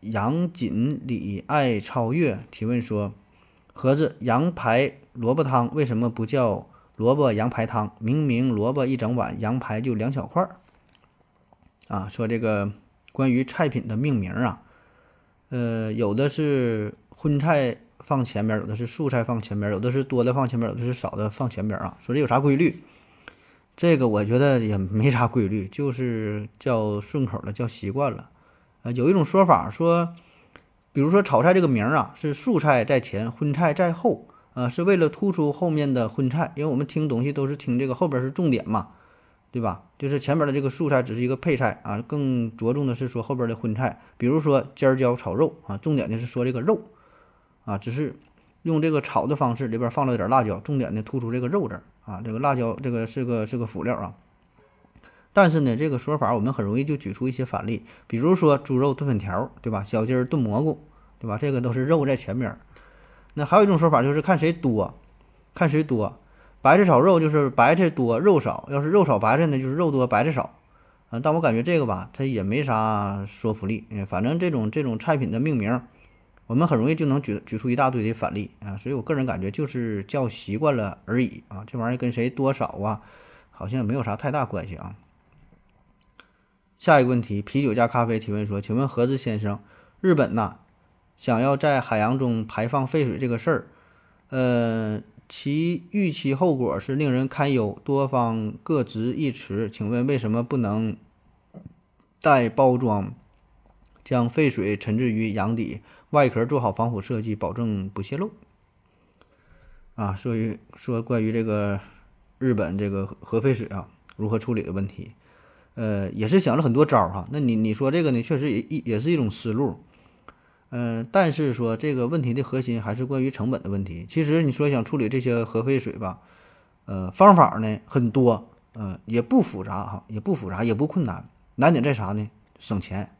杨锦鲤爱超越提问说：盒子羊排萝卜汤为什么不叫萝卜羊排汤？明明萝卜一整碗，羊排就两小块儿。啊，说这个关于菜品的命名啊，呃，有的是荤菜放前面，有的是素菜放前面，有的是多的放前面，有的是少的放前面啊。说这有啥规律？这个我觉得也没啥规律，就是叫顺口了，叫习惯了。有一种说法说，比如说炒菜这个名儿啊，是素菜在前，荤菜在后，呃，是为了突出后面的荤菜，因为我们听东西都是听这个后边是重点嘛，对吧？就是前边的这个素菜只是一个配菜啊，更着重的是说后边的荤菜，比如说尖椒炒肉啊，重点的是说这个肉啊，只是用这个炒的方式，里边放了点辣椒，重点的突出这个肉字儿啊，这个辣椒这个是个是个辅料啊。但是呢，这个说法我们很容易就举出一些反例，比如说猪肉炖粉条，对吧？小鸡儿炖蘑菇，对吧？这个都是肉在前面。那还有一种说法就是看谁多，看谁多。白菜炒肉就是白菜多肉少，要是肉少白菜呢，就是肉多白菜少。啊，但我感觉这个吧，它也没啥说服力。嗯，反正这种这种菜品的命名，我们很容易就能举举出一大堆的反例啊。所以我个人感觉就是叫习惯了而已啊。这玩意儿跟谁多少啊，好像也没有啥太大关系啊。下一个问题，啤酒加咖啡提问说：“请问盒子先生，日本呐，想要在海洋中排放废水这个事儿，呃，其预期后果是令人堪忧，多方各执一词。请问为什么不能带包装将废水沉置于洋底，外壳做好防腐设计，保证不泄漏？”啊，说于说关于这个日本这个核废水啊如何处理的问题。呃，也是想了很多招儿哈。那你你说这个呢，确实也一也是一种思路。嗯，但是说这个问题的核心还是关于成本的问题。其实你说想处理这些核废水吧，呃，方法呢很多，呃，也不复杂哈，也不复杂，也不困难。难点在啥呢？省钱，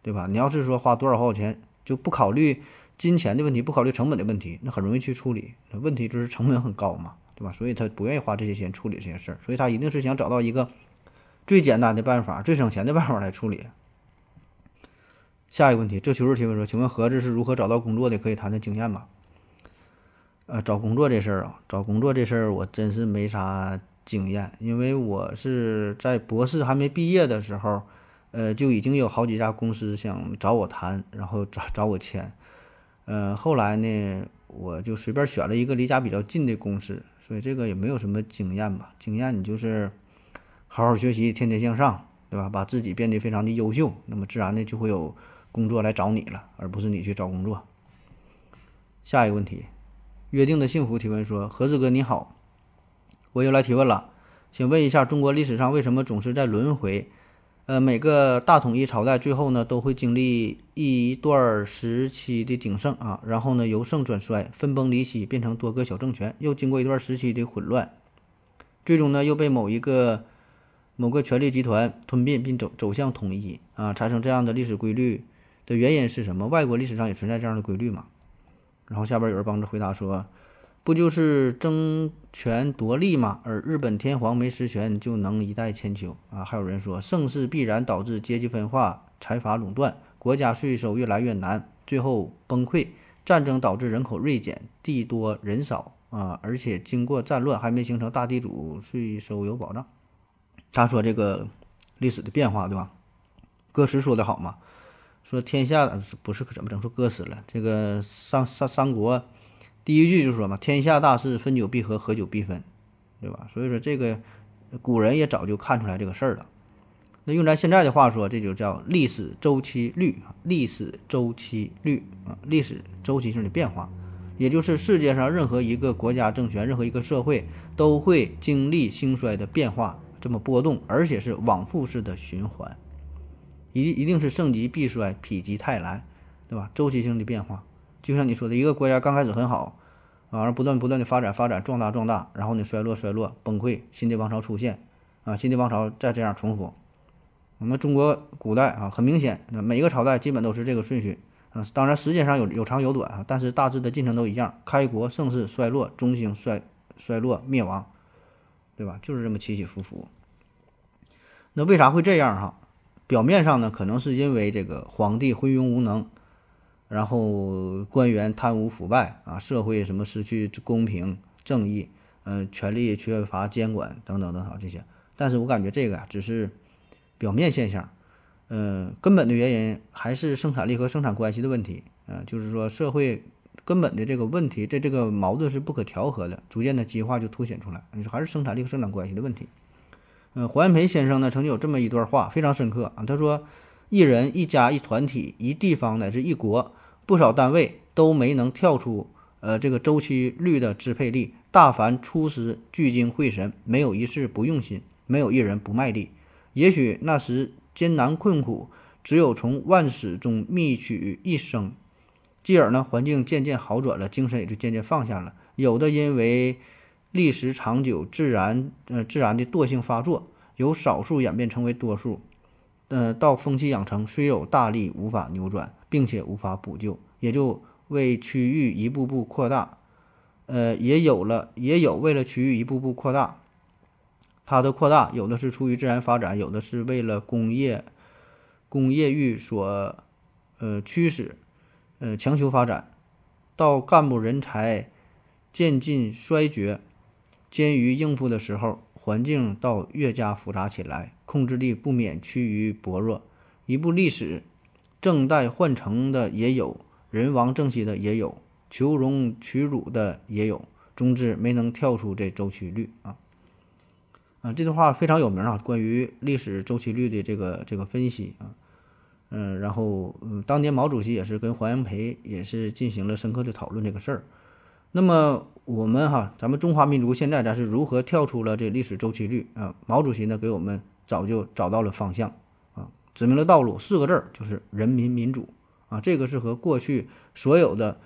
对吧？你要是说花多少多少钱，就不考虑金钱的问题，不考虑成本的问题，那很容易去处理。问题就是成本很高嘛，对吧？所以他不愿意花这些钱处理这些事儿，所以他一定是想找到一个。最简单的办法，最省钱的办法来处理。下一个问题，这求助提问说：“请问盒子是如何找到工作的？可以谈谈经验吗？”呃，找工作这事儿啊，找工作这事儿我真是没啥经验，因为我是在博士还没毕业的时候，呃，就已经有好几家公司想找我谈，然后找找我签。呃，后来呢，我就随便选了一个离家比较近的公司，所以这个也没有什么经验吧。经验你就是。好好学习，天天向上，对吧？把自己变得非常的优秀，那么自然的就会有工作来找你了，而不是你去找工作。下一个问题，约定的幸福提问说：何子哥你好，我又来提问了，请问一下，中国历史上为什么总是在轮回？呃，每个大统一朝代最后呢，都会经历一段时期的鼎盛啊，然后呢由盛转衰，分崩离析，变成多个小政权，又经过一段时期的混乱，最终呢又被某一个。某个权力集团吞并并走走向统一啊，产生这样的历史规律的原因是什么？外国历史上也存在这样的规律吗？然后下边有人帮着回答说，不就是争权夺利吗？而日本天皇没实权就能一代千秋啊？还有人说，盛世必然导致阶级分化、财阀垄断，国家税收越来越难，最后崩溃。战争导致人口锐减，地多人少啊，而且经过战乱还没形成大地主，税收有保障。他说：“这个历史的变化，对吧？歌词说的好嘛，说天下不是怎么整？说歌词了。这个三三三国第一句就说嘛，天下大势，分久必合，合久必分，对吧？所以说这个古人也早就看出来这个事儿了。那用咱现在的话说，这就叫历史周期率啊，历史周期率啊，历史周期性的变化，也就是世界上任何一个国家政权，任何一个社会都会经历兴衰的变化。”这么波动，而且是往复式的循环，一一定是盛极必衰，否极泰来，对吧？周期性的变化，就像你说的，一个国家刚开始很好，啊，然后不断不断的发展发展壮大壮大，然后呢衰落衰落崩溃，新的王朝出现，啊，新的王朝再这样重复。我们中国古代啊，很明显，那每一个朝代基本都是这个顺序，啊，当然时间上有有长有短啊，但是大致的进程都一样：开国、盛世、衰落、中兴、衰衰落、灭亡，对吧？就是这么起起伏伏。那为啥会这样哈？表面上呢，可能是因为这个皇帝昏庸无能，然后官员贪污腐败啊，社会什么失去公平正义，嗯，权力缺乏监管等等等等这些。但是我感觉这个啊，只是表面现象，嗯，根本的原因还是生产力和生产关系的问题，嗯，就是说社会根本的这个问题，这这个矛盾是不可调和的，逐渐的激化就凸显出来，你说还是生产力和生产关系的问题。嗯，黄炎培先生呢曾经有这么一段话，非常深刻啊。他说：“一人、一家、一团体、一地方乃至一国，不少单位都没能跳出呃这个周期率的支配力。大凡出师聚精会神，没有一事不用心，没有一人不卖力。也许那时艰难困苦，只有从万死中觅取一生，继而呢环境渐渐好转了，精神也就渐渐放下了。有的因为……”历时长久，自然呃自然的惰性发作，由少数演变成为多数，呃到风气养成，虽有大力无法扭转，并且无法补救，也就为区域一步步扩大，呃也有了也有为了区域一步步扩大，它的扩大有的是出于自然发展，有的是为了工业工业域所呃驱使，呃强求发展，到干部人才渐进衰绝。艰于应付的时候，环境倒越加复杂起来，控制力不免趋于薄弱。一部历史正待换成的也有，人亡政息的也有，求荣取辱的也有，总之没能跳出这周期率啊！啊，这段话非常有名啊，关于历史周期率的这个这个分析啊，嗯，然后嗯，当年毛主席也是跟黄炎培也是进行了深刻的讨论这个事儿。那么我们哈，咱们中华民族现在咱是如何跳出了这历史周期率啊？毛主席呢给我们早就找到了方向啊，指明了道路，四个字儿就是人民民主啊。这个是和过去所有的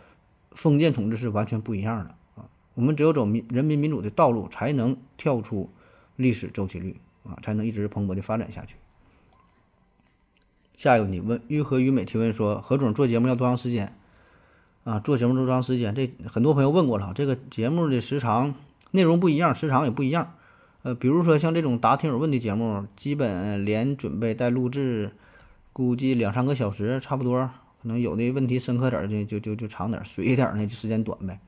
封建统治是完全不一样的啊。我们只有走民人民民主的道路，才能跳出历史周期率啊，才能一直蓬勃的发展下去。下一个问题问玉和于美提问说，何总做节目要多长时间？啊，做节目多长时间？这很多朋友问过了。这个节目的时长、内容不一样，时长也不一样。呃，比如说像这种答听友问的节目，基本连准备带录制，估计两三个小时差不多。可能有的问题深刻点的，就就就长点；水一点的，就时间短呗。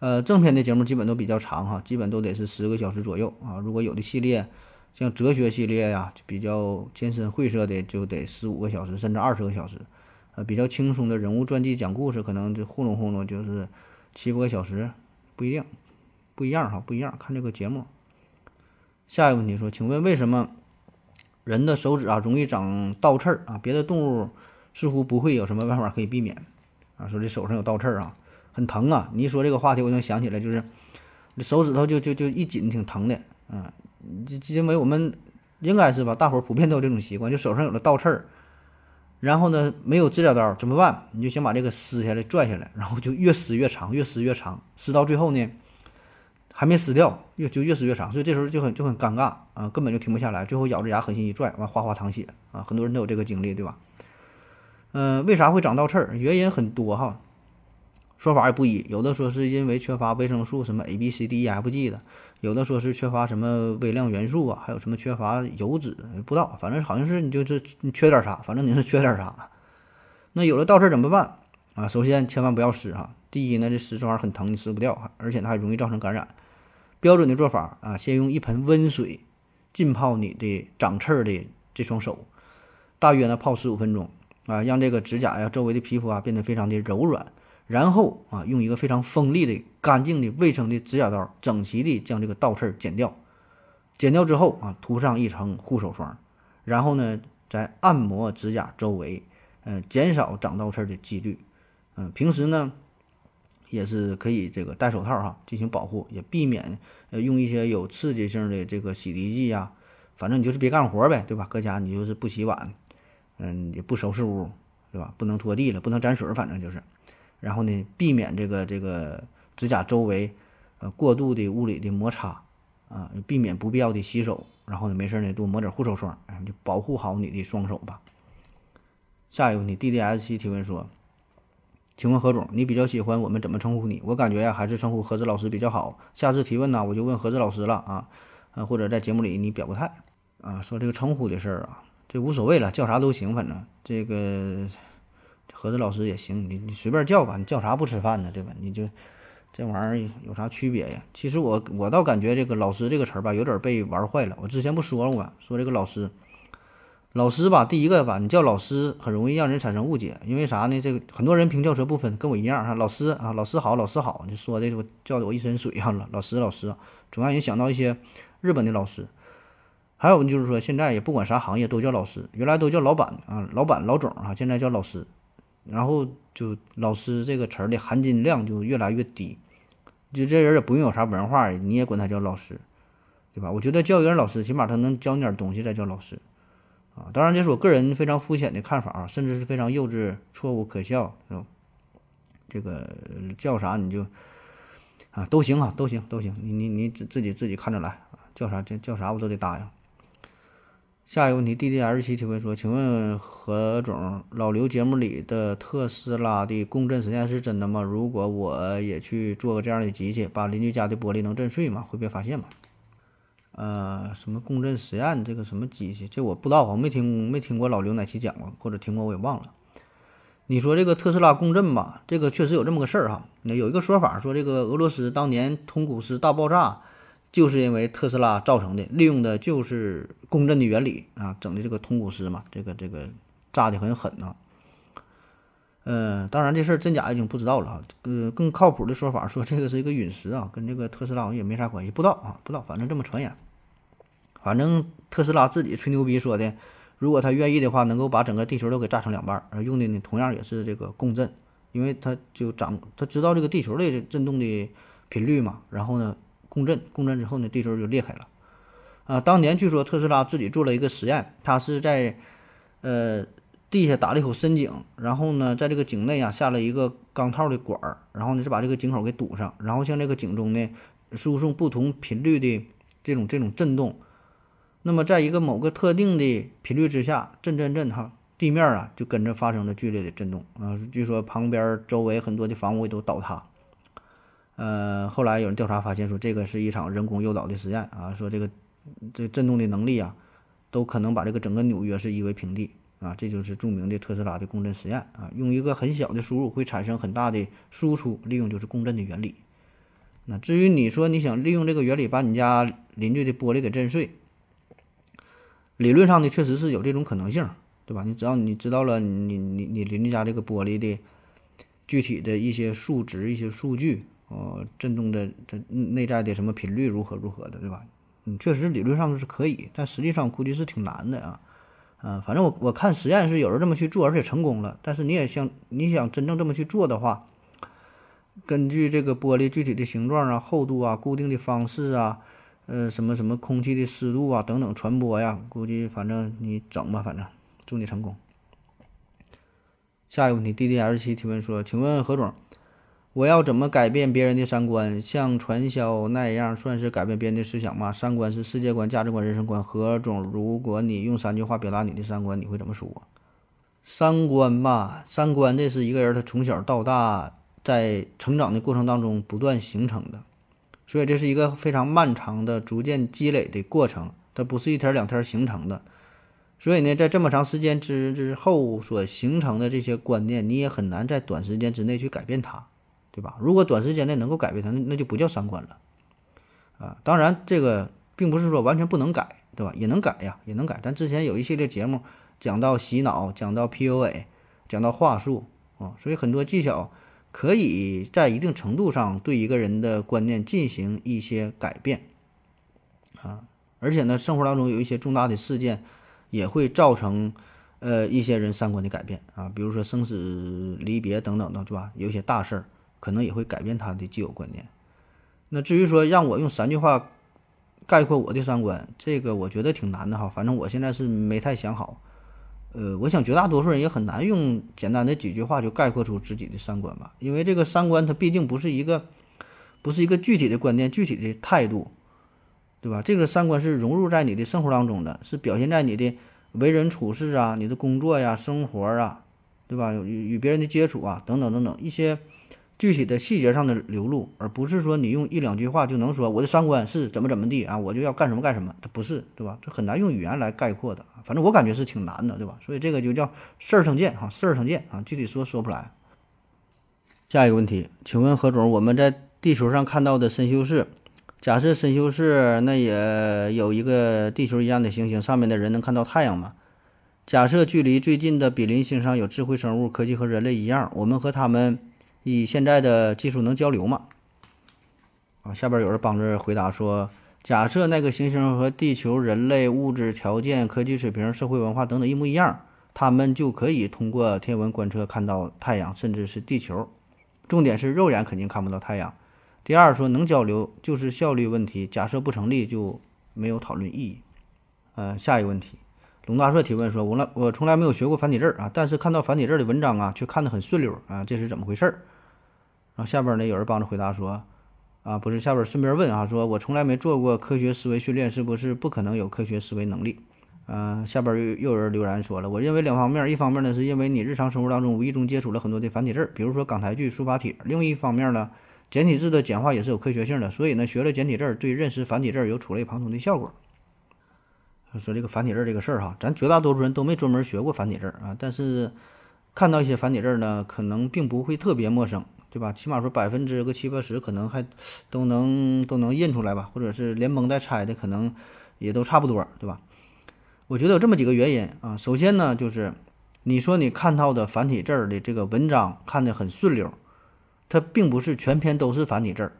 呃，正片的节目基本都比较长哈，基本都得是十个小时左右啊。如果有的系列，像哲学系列呀，比较艰深晦涩的，就得十五个小时，甚至二十个小时。呃，比较轻松的人物传记讲故事，可能就糊弄糊弄，就是七八个小时，不一定，不一样哈，不一样，看这个节目。下一个问题说，请问为什么人的手指啊容易长倒刺儿啊？别的动物似乎不会有什么办法可以避免啊？说这手上有倒刺儿啊，很疼啊。你一说这个话题，我就想起来，就是手指头就就就一紧，挺疼的啊。因为我们应该是吧，大伙儿普遍都有这种习惯，就手上有了倒刺儿。然后呢，没有指甲刀怎么办？你就先把这个撕下来、拽下来，然后就越撕越长，越撕越长，撕到最后呢，还没撕掉，越就越撕越长，所以这时候就很就很尴尬啊，根本就停不下来，最后咬着牙狠心一拽，完哗哗淌血啊，很多人都有这个经历，对吧？嗯，为啥会长倒刺儿？原因很多哈。说法也不一，有的说是因为缺乏维生素，什么 A、B、C、D、E、F、G 的；有的说是缺乏什么微量元素啊，还有什么缺乏油脂，不知道，反正好像是你就是你缺点啥，反正你是缺点啥。那有了倒刺怎么办啊？首先千万不要撕哈，第一呢，这撕这玩意儿很疼，你撕不掉，而且它还容易造成感染。标准的做法啊，先用一盆温水浸泡你的长刺儿的这双手，大约呢泡十五分钟啊，让这个指甲呀周围的皮肤啊变得非常的柔软。然后啊，用一个非常锋利的、干净的、卫生的指甲刀，整齐地将这个倒刺剪掉。剪掉之后啊，涂上一层护手霜，然后呢，再按摩指甲周围，嗯，减少长倒刺的几率。嗯，平时呢，也是可以这个戴手套哈，进行保护，也避免呃用一些有刺激性的这个洗涤剂呀。反正你就是别干活呗，对吧？搁家你就是不洗碗，嗯，也不收拾屋。对吧？不能拖地了，不能沾水，反正就是。然后呢，避免这个这个指甲周围呃过度的物理的摩擦啊，避免不必要的洗手。然后呢，没事呢多抹点护手霜，哎，就保护好你的双手吧。下一个问题，D D S 七提问说，请问何总，你比较喜欢我们怎么称呼你？我感觉呀，还是称呼何子老师比较好。下次提问呢，我就问何子老师了啊，呃，或者在节目里你表个态啊，说这个称呼的事儿啊，这无所谓了，叫啥都行，反正这个。何子老师也行，你你随便叫吧，你叫啥不吃饭呢，对吧？你就这玩意儿有啥区别呀？其实我我倒感觉这个“老师”这个词儿吧，有点被玩坏了。我之前不说了吗？说这个老师，老师吧，第一个吧，你叫老师很容易让人产生误解，因为啥呢？这个很多人平翘舌不分，跟我一样哈。老师啊，老师好，老师好，你说的我叫的我一身水哈了。老师，老师，总让人想到一些日本的老师。还有就是说，现在也不管啥行业都叫老师，原来都叫老板啊，老板、老总啊，现在叫老师。然后就老师这个词儿的含金量就越来越低，就这人也不用有啥文化，你也管他叫老师，对吧？我觉得教育人老师，起码他能教你点东西再叫老师，啊，当然这是我个人非常肤浅的看法啊，甚至是非常幼稚、错误、可笑，是吧？这个叫啥你就啊都行啊，都行都行，你你你自自己自己看着来啊，叫啥叫叫啥我都得答应。下一个问题，D D L 七提问说：“请问何总，老刘节目里的特斯拉的共振实验是真的吗？如果我也去做个这样的机器，把邻居家的玻璃能震碎吗？会被发现吗？”呃，什么共振实验？这个什么机器？这我不知道，我没听没听过老刘哪期讲过，或者听过我也忘了。你说这个特斯拉共振吧，这个确实有这么个事儿哈。那有一个说法说，这个俄罗斯当年通古斯大爆炸。就是因为特斯拉造成的，利用的就是共振的原理啊，整的这个通古斯嘛，这个这个炸的很狠呐。呃，当然这事儿真假已经不知道了哈。呃，更靠谱的说法说这个是一个陨石啊，跟这个特斯拉好像也没啥关系，不知道啊，不知道，反正这么传言。反正特斯拉自己吹牛逼说的，如果他愿意的话，能够把整个地球都给炸成两半，而用的呢同样也是这个共振，因为他就掌他知道这个地球的震动的频率嘛，然后呢。共振，共振之后呢，地球就裂开了。啊，当年据说特斯拉自己做了一个实验，他是在呃地下打了一口深井，然后呢，在这个井内啊下了一个钢套的管儿，然后呢是把这个井口给堵上，然后向这个井中呢输送不同频率的这种这种震动。那么在一个某个特定的频率之下，震震震哈，地面啊就跟着发生了剧烈的震动啊。据说旁边周围很多的房屋都倒塌。呃，后来有人调查发现，说这个是一场人工诱导的实验啊，说这个这震动的能力啊，都可能把这个整个纽约是夷为平地啊，这就是著名的特斯拉的共振实验啊，用一个很小的输入会产生很大的输出，利用就是共振的原理。那至于你说你想利用这个原理把你家邻居的玻璃给震碎，理论上呢确实是有这种可能性，对吧？你只要你知道了你你你邻居家这个玻璃的具体的一些数值、一些数据。呃，震动的这内在的什么频率如何如何的，对吧？嗯，确实理论上是可以，但实际上估计是挺难的啊。嗯，反正我我看实验是有人这么去做，而且成功了。但是你也想你想真正这么去做的话，根据这个玻璃具体的形状啊、厚度啊、固定的方式啊、呃什么什么空气的湿度啊等等传播呀，估计反正你整吧，反正祝你成功。下一个问题，DDR 七提问说，请问何总？我要怎么改变别人的三观？像传销那样算是改变别人的思想吗？三观是世界观、价值观、人生观。何总，如果你用三句话表达你的三观，你会怎么说？三观吧，三观这是一个人他从小到大在成长的过程当中不断形成的，所以这是一个非常漫长的、逐渐积累的过程，它不是一天两天形成的。所以呢，在这么长时间之之后所形成的这些观念，你也很难在短时间之内去改变它。对吧？如果短时间内能够改变它，那那就不叫三观了，啊，当然这个并不是说完全不能改，对吧？也能改呀，也能改。但之前有一系列节目讲到洗脑，讲到 PUA，讲到话术啊，所以很多技巧可以在一定程度上对一个人的观念进行一些改变，啊，而且呢，生活当中有一些重大的事件也会造成呃一些人三观的改变啊，比如说生死离别等等的，对吧？有些大事儿。可能也会改变他的既有观念。那至于说让我用三句话概括我的三观，这个我觉得挺难的哈。反正我现在是没太想好。呃，我想绝大多数人也很难用简单的几句话就概括出自己的三观吧，因为这个三观它毕竟不是一个，不是一个具体的观念、具体的态度，对吧？这个三观是融入在你的生活当中的，是表现在你的为人处事啊、你的工作呀、生活啊，对吧？与与别人的接触啊，等等等等一些。具体的细节上的流露，而不是说你用一两句话就能说我的三观是怎么怎么地啊，我就要干什么干什么，它不是，对吧？这很难用语言来概括的，反正我感觉是挺难的，对吧？所以这个就叫事儿成见哈，事儿成见啊，具体说说不来。下一个问题，请问何总，我们在地球上看到的深修士，假设深修士那也有一个地球一样的行星，上面的人能看到太阳吗？假设距离最近的比邻星上有智慧生物，科技和人类一样，我们和他们。以现在的技术能交流吗？啊，下边有人帮着回答说：假设那个行星和地球人类物质条件、科技水平、社会文化等等一模一样，他们就可以通过天文观测看到太阳，甚至是地球。重点是肉眼肯定看不到太阳。第二说能交流就是效率问题，假设不成立就没有讨论意义。呃，下一个问题。龙大帅提问说：“我来，我从来没有学过繁体字啊，但是看到繁体字的文章啊，却看得很顺溜啊，这是怎么回事儿？”然后下边呢，有人帮着回答说：“啊，不是，下边顺便问啊，说我从来没做过科学思维训练，是不是不可能有科学思维能力？”嗯，下边又又有人留言说了：“我认为两方面，一方面呢，是因为你日常生活当中无意中接触了很多的繁体字，比如说港台剧、书法帖；另一方面呢，简体字的简化也是有科学性的，所以呢，学了简体字对认识繁体字有触类旁通的效果。”说这个繁体字这个事儿哈，咱绝大多数人都没专门学过繁体字啊，但是看到一些繁体字呢，可能并不会特别陌生，对吧？起码说百分之个七八十可能还都能都能印出来吧，或者是连蒙带猜的，可能也都差不多，对吧？我觉得有这么几个原因啊。首先呢，就是你说你看到的繁体字儿的这个文章看得很顺溜，它并不是全篇都是繁体字儿，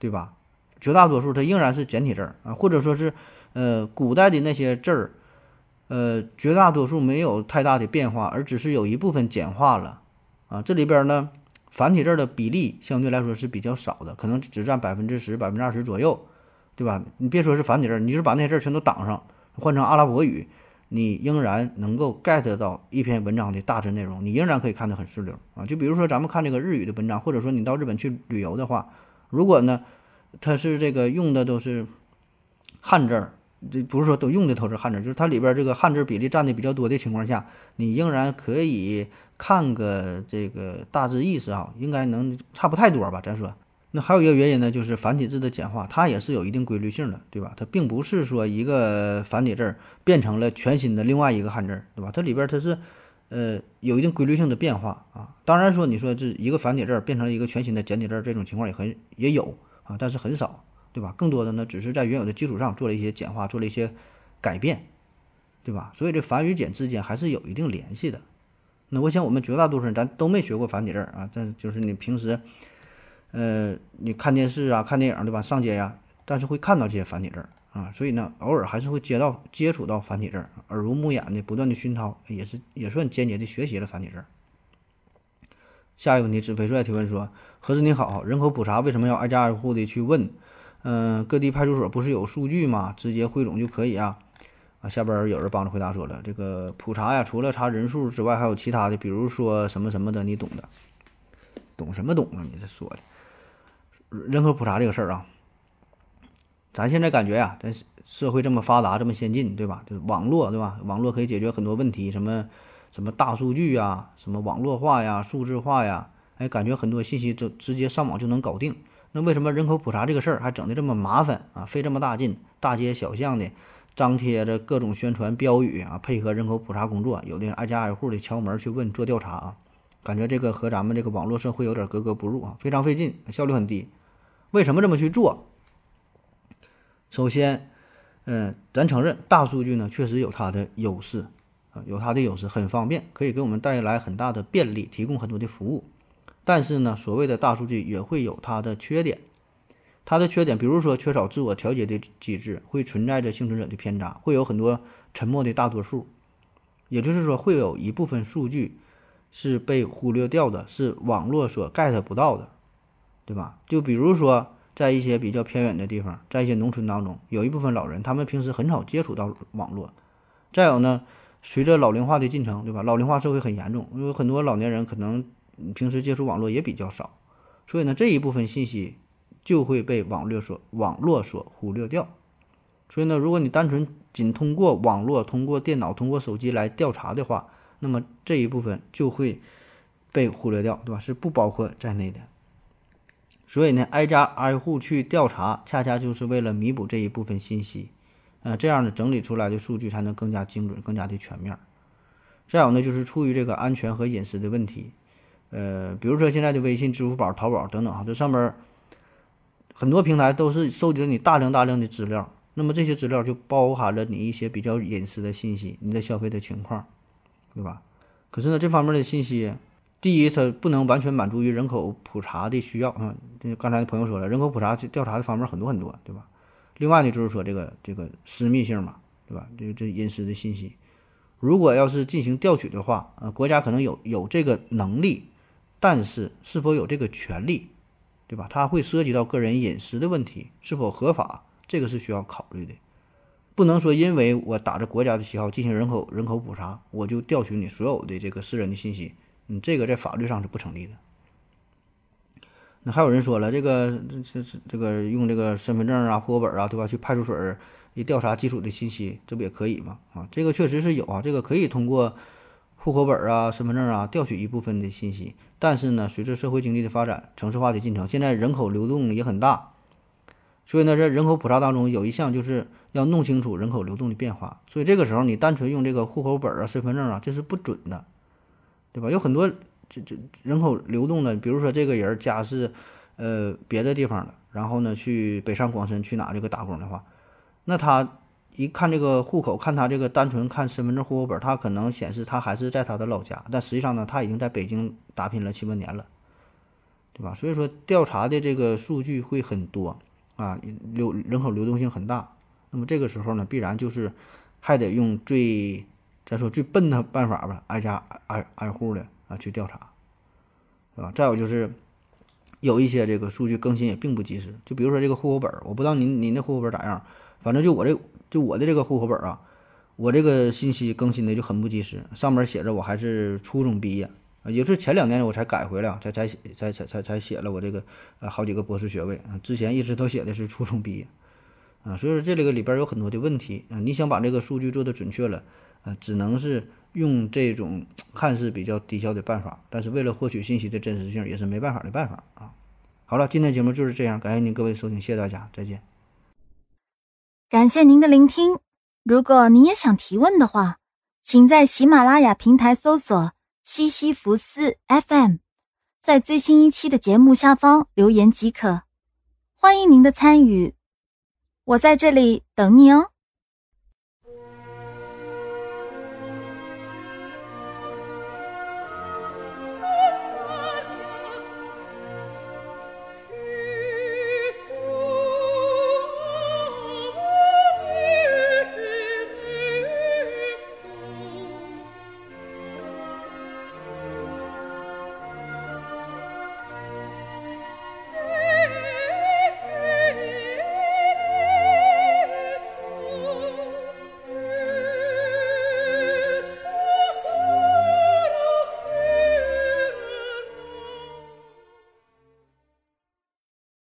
对吧？绝大多数它仍然是简体字儿啊，或者说是。呃，古代的那些字儿，呃，绝大多数没有太大的变化，而只是有一部分简化了啊。这里边呢，繁体字的比例相对来说是比较少的，可能只占百分之十、百分之二十左右，对吧？你别说是繁体字，你就是把那些字全都挡上，换成阿拉伯语，你仍然能够 get 到一篇文章的大致内容，你仍然可以看得很顺溜啊。就比如说咱们看这个日语的文章，或者说你到日本去旅游的话，如果呢，它是这个用的都是汉字儿。这不是说都用的都是汉字，就是它里边这个汉字比例占的比较多的情况下，你仍然可以看个这个大致意思啊，应该能差不太多吧？咱说，那还有一个原因呢，就是繁体字的简化，它也是有一定规律性的，对吧？它并不是说一个繁体字变成了全新的另外一个汉字，对吧？它里边它是呃有一定规律性的变化啊。当然说你说这一个繁体字变成了一个全新的简体字这种情况也很也有啊，但是很少。对吧？更多的呢，只是在原有的基础上做了一些简化，做了一些改变，对吧？所以这繁与简之间还是有一定联系的。那我想我们绝大多数人咱都没学过繁体字啊，但就是你平时，呃，你看电视啊、看电影对吧？上街呀，但是会看到这些繁体字啊，所以呢，偶尔还是会接到接触到繁体字，耳濡目染的不断的熏陶，也是也算间接的学习了繁体字。下一个问题，纸飞帅提问说：何子你好，人口普查为什么要挨家挨户的去问？嗯，各地派出所不是有数据吗？直接汇总就可以啊。啊，下边有人帮着回答说了，这个普查呀，除了查人数之外，还有其他的，比如说什么什么的，你懂的。懂什么懂啊？你这说的，人口普查这个事儿啊，咱现在感觉呀，咱社会这么发达，这么先进，对吧？就是网络，对吧？网络可以解决很多问题，什么什么大数据呀，什么网络化呀，数字化呀，哎，感觉很多信息就直接上网就能搞定。那为什么人口普查这个事儿还整的这么麻烦啊？费这么大劲，大街小巷的张贴着各种宣传标语啊，配合人口普查工作，有的挨家挨户的敲门去问做调查啊，感觉这个和咱们这个网络社会有点格格不入啊，非常费劲，效率很低。为什么这么去做？首先，嗯，咱承认大数据呢确实有它的优势啊，有它的优势，很方便，可以给我们带来很大的便利，提供很多的服务。但是呢，所谓的大数据也会有它的缺点，它的缺点，比如说缺少自我调节的机制，会存在着幸存者的偏差，会有很多沉默的大多数，也就是说，会有一部分数据是被忽略掉的，是网络所 get 不到的，对吧？就比如说，在一些比较偏远的地方，在一些农村当中，有一部分老人，他们平时很少接触到网络，再有呢，随着老龄化的进程，对吧？老龄化社会很严重，因为很多老年人可能平时接触网络也比较少，所以呢，这一部分信息就会被网络所网络所忽略掉。所以呢，如果你单纯仅通过网络、通过电脑、通过手机来调查的话，那么这一部分就会被忽略掉，对吧？是不包括在内的。所以呢，挨家挨户去调查，恰恰就是为了弥补这一部分信息，呃，这样的整理出来的数据才能更加精准、更加的全面。再有呢，就是出于这个安全和隐私的问题，呃，比如说现在的微信、支付宝、淘宝等等啊，这上面很多平台都是收集了你大量大量的资料，那么这些资料就包含了你一些比较隐私的信息，你的消费的情况，对吧？可是呢，这方面的信息。第一，它不能完全满足于人口普查的需要啊。就刚才朋友说了，人口普查调查的方面很多很多，对吧？另外呢，就是说这个这个私密性嘛，对吧？这这隐私的信息，如果要是进行调取的话，呃，国家可能有有这个能力，但是是否有这个权利，对吧？它会涉及到个人隐私的问题，是否合法，这个是需要考虑的。不能说因为我打着国家的旗号进行人口人口普查，我就调取你所有的这个私人的信息。你这个在法律上是不成立的。那还有人说了，这个这这这个用这个身份证啊、户口本啊，对吧？去派出所一调查基础的信息，这不也可以吗？啊，这个确实是有啊，这个可以通过户口本啊、身份证啊调取一部分的信息。但是呢，随着社会经济的发展、城市化的进程，现在人口流动也很大，所以呢，在人口普查当中有一项就是要弄清楚人口流动的变化。所以这个时候你单纯用这个户口本啊、身份证啊，这是不准的。对吧？有很多这这人口流动的，比如说这个人家是呃别的地方的，然后呢去北上广深去哪这个打工的话，那他一看这个户口，看他这个单纯看身份证户口本，他可能显示他还是在他的老家，但实际上呢他已经在北京打拼了七八年了，对吧？所以说调查的这个数据会很多啊，流人口流动性很大，那么这个时候呢必然就是还得用最。再说最笨的办法吧，挨家挨挨户的啊去调查，对吧？再有就是有一些这个数据更新也并不及时，就比如说这个户口本，我不知道您您的户口本咋样，反正就我这就我的这个户口本啊，我这个信息更新的就很不及时，上面写着我还是初中毕业啊，也是前两年我才改回来，才才才才才才写了我这个呃好几个博士学位啊，之前一直都写的是初中毕业啊，所以说这里个里边有很多的问题啊，你想把这个数据做的准确了。啊，只能是用这种看似比较低效的办法，但是为了获取信息的真实性，也是没办法的办法啊。好了，今天节目就是这样，感谢您各位收听，谢谢大家，再见。感谢您的聆听。如果您也想提问的话，请在喜马拉雅平台搜索“西西弗斯 FM”，在最新一期的节目下方留言即可。欢迎您的参与，我在这里等你哦。